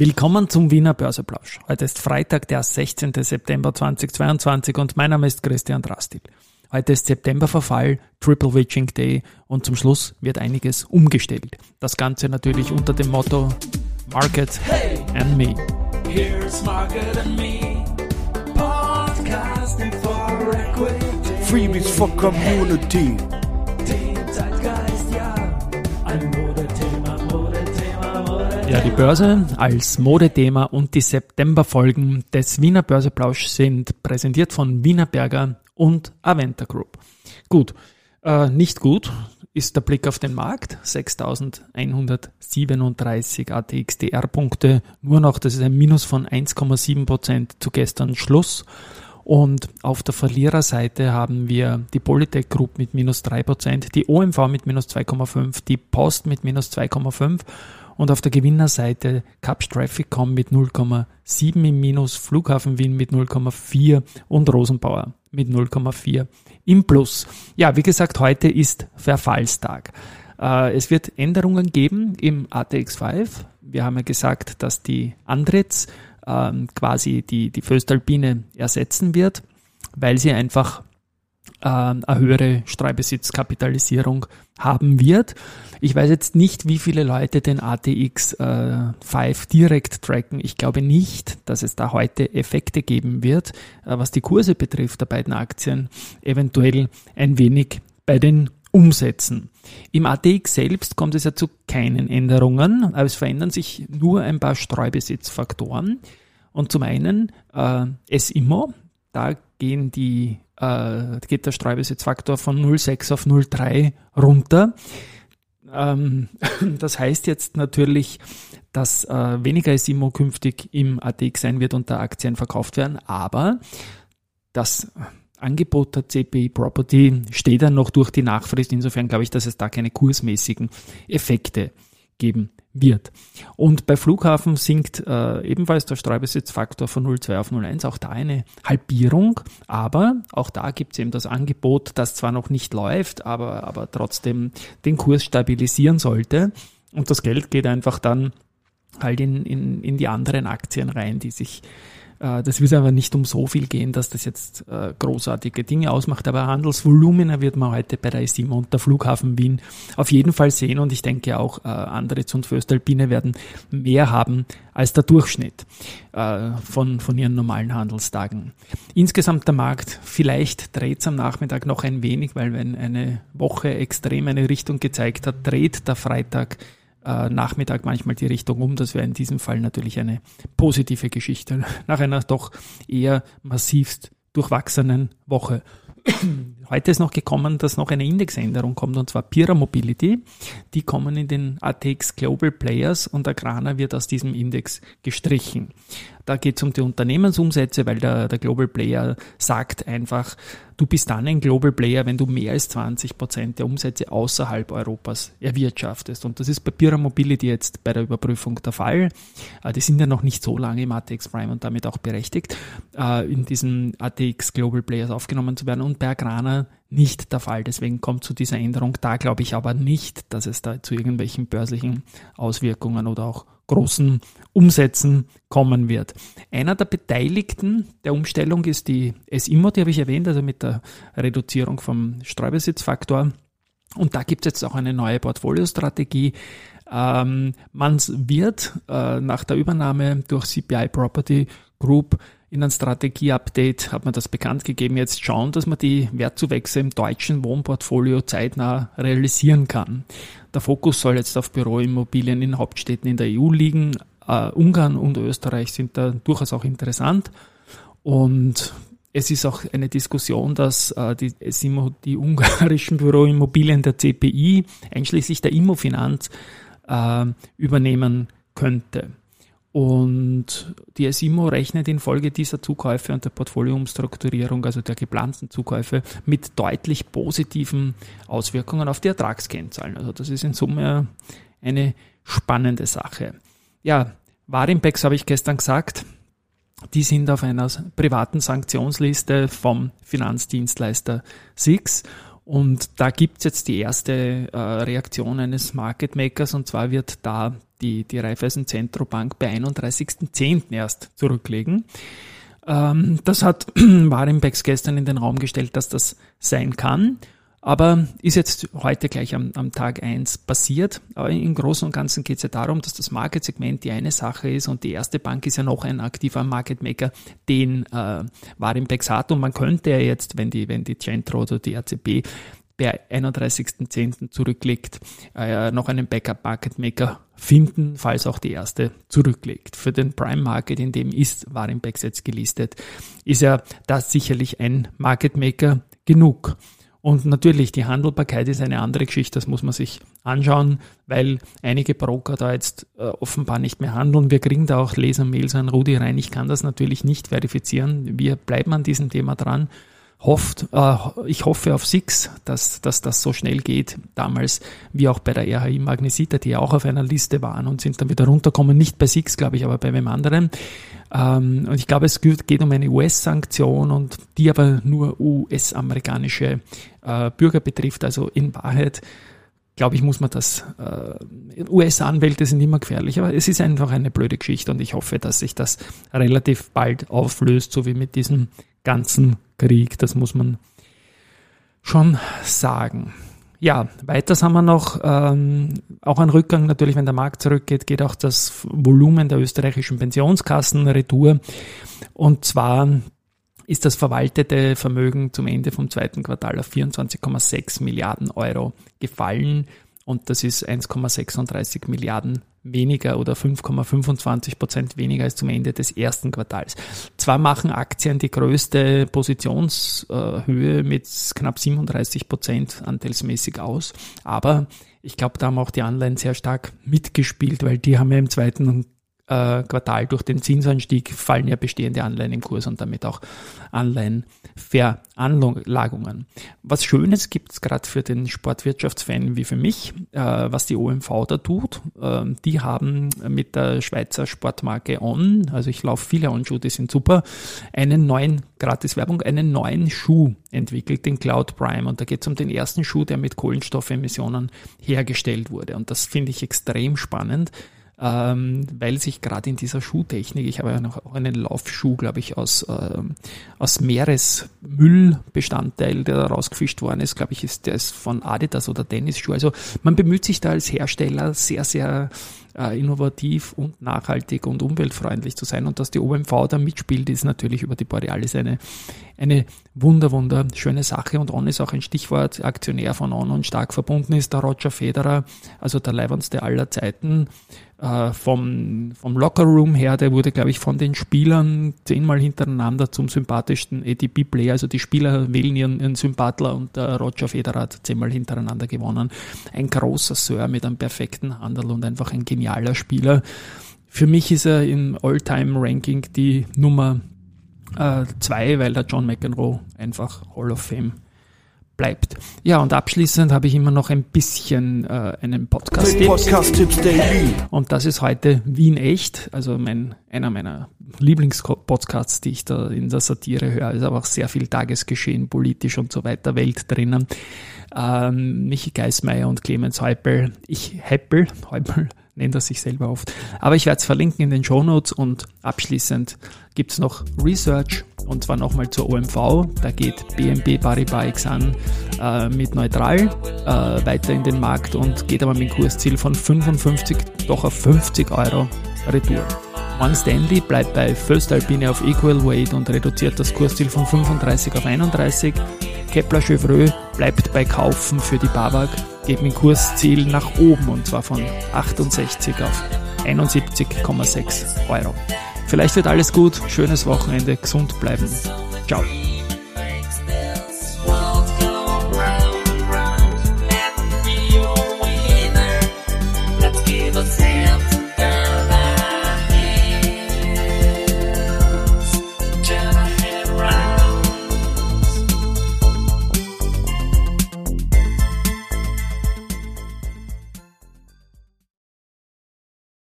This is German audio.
Willkommen zum Wiener Börseplausch. Heute ist Freitag, der 16. September 2022 und mein Name ist Christian Drastil. Heute ist Septemberverfall, Triple Witching Day und zum Schluss wird einiges umgestellt. Das Ganze natürlich unter dem Motto Market hey, and Me. Here's Market and Me. Podcasting for Equity. Freebies for Community. Ja, die Börse als Modethema und die Septemberfolgen des Wiener Börseplausch sind präsentiert von Wiener Berger und Aventa Group. Gut, äh, nicht gut ist der Blick auf den Markt. 6137 ATXDR-Punkte. Nur noch, das ist ein Minus von 1,7 Prozent zu gestern Schluss. Und auf der Verliererseite haben wir die Polytech Group mit minus 3%, die OMV mit minus 2,5%, die Post mit minus 2,5% und auf der Gewinnerseite Caps Trafficcom mit 0,7 im Minus, Flughafen Wien mit 0,4 und Rosenbauer mit 0,4 im Plus. Ja, wie gesagt, heute ist Verfallstag. Äh, es wird Änderungen geben im ATX5. Wir haben ja gesagt, dass die Andritz ähm, quasi die, die Föstalpine ersetzen wird, weil sie einfach eine höhere Streubesitzkapitalisierung haben wird. Ich weiß jetzt nicht, wie viele Leute den ATX äh, 5 direkt tracken. Ich glaube nicht, dass es da heute Effekte geben wird, äh, was die Kurse betrifft der beiden Aktien. Eventuell ein wenig bei den Umsätzen. Im ATX selbst kommt es ja zu keinen Änderungen, aber es verändern sich nur ein paar Streubesitzfaktoren. Und zum einen äh, SIMO, da gehen die, äh, geht der Streubesitzfaktor von 0,6 auf 0,3 runter. Ähm, das heißt jetzt natürlich, dass äh, weniger SIMO künftig im ATX sein wird und da Aktien verkauft werden, aber das Angebot der CPI Property steht dann noch durch die Nachfrist. Insofern glaube ich, dass es da keine kursmäßigen Effekte geben wird. Und bei Flughafen sinkt äh, ebenfalls der Streubesitzfaktor von 0,2 auf 0,1, auch da eine Halbierung, aber auch da gibt es eben das Angebot, das zwar noch nicht läuft, aber, aber trotzdem den Kurs stabilisieren sollte. Und das Geld geht einfach dann halt in, in, in die anderen Aktien rein, die sich das wird aber nicht um so viel gehen, dass das jetzt äh, großartige Dinge ausmacht. Aber Handelsvolumina wird man heute bei der ISIMA und der Flughafen Wien auf jeden Fall sehen. Und ich denke auch, äh, Andritz und Föstalpine werden mehr haben als der Durchschnitt von, von ihren normalen Handelstagen. Insgesamt der Markt, vielleicht dreht es am Nachmittag noch ein wenig, weil wenn eine Woche extrem eine Richtung gezeigt hat, dreht der Freitag äh, Nachmittag manchmal die Richtung um. Das wäre in diesem Fall natürlich eine positive Geschichte. Nach einer doch eher massivst durchwachsenen Woche. Heute ist noch gekommen, dass noch eine Indexänderung kommt, und zwar Pira Mobility. Die kommen in den ATX Global Players und Agrana wird aus diesem Index gestrichen. Da geht es um die Unternehmensumsätze, weil der, der Global Player sagt einfach, du bist dann ein Global Player, wenn du mehr als 20 Prozent der Umsätze außerhalb Europas erwirtschaftest. Und das ist bei Pira Mobility jetzt bei der Überprüfung der Fall. Äh, die sind ja noch nicht so lange im ATX Prime und damit auch berechtigt, äh, in diesen ATX Global Players aufgenommen zu werden. Und bei Agrana nicht der Fall. Deswegen kommt zu dieser Änderung. Da glaube ich aber nicht, dass es da zu irgendwelchen börslichen Auswirkungen oder auch großen Umsätzen kommen wird. Einer der Beteiligten der Umstellung ist die SIMO, die habe ich erwähnt, also mit der Reduzierung vom Streubesitzfaktor. Und da gibt es jetzt auch eine neue Portfoliostrategie. Ähm, man wird äh, nach der Übernahme durch CPI Property Group in einem Strategieupdate hat man das bekannt gegeben, jetzt schauen, dass man die Wertzuwächse im deutschen Wohnportfolio zeitnah realisieren kann. Der Fokus soll jetzt auf Büroimmobilien in Hauptstädten in der EU liegen. Uh, Ungarn und Österreich sind da durchaus auch interessant. Und es ist auch eine Diskussion, dass uh, die, die ungarischen Büroimmobilien der CPI, einschließlich der Immofinanz, uh, übernehmen könnte. Und die SIMO rechnet infolge dieser Zukäufe und der Portfolioumstrukturierung, also der geplanten Zukäufe, mit deutlich positiven Auswirkungen auf die Ertragskennzahlen. Also das ist in Summe eine spannende Sache. Ja, Warimpex habe ich gestern gesagt, die sind auf einer privaten Sanktionsliste vom Finanzdienstleister SIX Und da gibt's jetzt die erste äh, Reaktion eines Market Makers und zwar wird da die, die Raiffeisen Zentrobank bei 31.10. erst zurücklegen. Ähm, das hat Warimbex gestern in den Raum gestellt, dass das sein kann. Aber ist jetzt heute gleich am, am Tag eins passiert. Aber im Großen und Ganzen geht es ja darum, dass das Market-Segment die eine Sache ist und die erste Bank ist ja noch ein aktiver Market-Maker, den äh, hat. Und man könnte ja jetzt, wenn die, wenn die Centro oder die ACB per 31.10. zurücklegt, äh, noch einen Backup-Market-Maker finden, falls auch die erste zurücklegt. Für den Prime Market, in dem ist Warimbex jetzt gelistet, ist ja das sicherlich ein Market Maker genug. Und natürlich, die Handelbarkeit ist eine andere Geschichte, das muss man sich anschauen, weil einige Broker da jetzt äh, offenbar nicht mehr handeln. Wir kriegen da auch Lesermails an Rudi rein. Ich kann das natürlich nicht verifizieren. Wir bleiben an diesem Thema dran. Hofft, äh, ich hoffe auf Six, dass, dass das so schnell geht. Damals, wie auch bei der RHI Magnesita, die auch auf einer Liste waren und sind dann wieder runtergekommen. Nicht bei Six, glaube ich, aber bei wem anderen. Ähm, und ich glaube, es geht um eine US-Sanktion und die aber nur US-amerikanische äh, Bürger betrifft. Also in Wahrheit, glaube ich, muss man das, äh, US-Anwälte sind immer gefährlich, aber es ist einfach eine blöde Geschichte und ich hoffe, dass sich das relativ bald auflöst, so wie mit diesem ganzen Krieg. Das muss man schon sagen. Ja, weiters haben wir noch ähm, auch ein Rückgang natürlich, wenn der Markt zurückgeht, geht auch das Volumen der österreichischen Pensionskassen retour. Und zwar ist das verwaltete Vermögen zum Ende vom zweiten Quartal auf 24,6 Milliarden Euro gefallen. Und das ist 1,36 Milliarden weniger oder 5,25 Prozent weniger als zum Ende des ersten Quartals. Zwar machen Aktien die größte Positionshöhe mit knapp 37 Prozent anteilsmäßig aus, aber ich glaube, da haben auch die Anleihen sehr stark mitgespielt, weil die haben ja im zweiten äh, Quartal durch den Zinsanstieg fallen ja bestehende Anleihen im Kurs und damit auch Anleihenveranlagungen. Was Schönes gibt es gerade für den Sportwirtschaftsfan wie für mich, äh, was die OMV da tut. Äh, die haben mit der Schweizer Sportmarke On, also ich laufe viele On-Schuhe, die sind super, einen neuen, gratis Werbung, einen neuen Schuh entwickelt, den Cloud Prime. Und da geht es um den ersten Schuh, der mit Kohlenstoffemissionen hergestellt wurde. Und das finde ich extrem spannend ähm, weil sich gerade in dieser Schuhtechnik, ich habe ja noch einen Laufschuh, glaube ich, aus, äh, aus Meeresmüllbestandteil, der da rausgefischt worden ist, glaube ich, ist der ist von Adidas oder Tennisschuh. Also man bemüht sich da als Hersteller sehr, sehr äh, innovativ und nachhaltig und umweltfreundlich zu sein. Und dass die OMV da mitspielt, ist natürlich über die Borealis eine, eine wunder, wunderschöne Sache. Und On ist auch ein Stichwort, Aktionär von On und stark verbunden ist der Roger Federer, also der leibendste aller Zeiten äh, vom, vom Lockerroom her, der wurde, glaube ich, von den Spielern zehnmal hintereinander zum sympathischsten ATP-Player. Also die Spieler wählen ihren, ihren Sympathler und der Roger Federer hat zehnmal hintereinander gewonnen. Ein großer Sir mit einem perfekten Handel und einfach ein genialer Spieler. Für mich ist er im All-Time-Ranking die Nummer äh, zwei, weil der John McEnroe einfach Hall of Fame bleibt. Ja, und abschließend habe ich immer noch ein bisschen äh, einen Podcast-Tipp. Podcast und das ist heute Wien Echt, also mein, einer meiner Lieblingspodcasts, die ich da in der Satire höre. Ist aber auch sehr viel Tagesgeschehen, politisch und so weiter, Welt drinnen. Ähm, Michi Geismeier und Clemens Heupel. Ich Heppel, Heupel nennt er sich selber oft. Aber ich werde es verlinken in den Show Notes und abschließend gibt es noch Research und zwar nochmal zur OMV. Da geht BNP Paribas Exan äh, mit neutral äh, weiter in den Markt und geht aber mit dem Kursziel von 55 doch auf 50 Euro Retour. One Stanley bleibt bei First Alpine auf Equal Weight und reduziert das Kursziel von 35 auf 31. Kepler Chevreux bleibt bei Kaufen für die Babak, geht mit Kursziel nach oben und zwar von 68 auf 71,6 Euro. Vielleicht wird alles gut, schönes Wochenende, gesund bleiben. Ciao.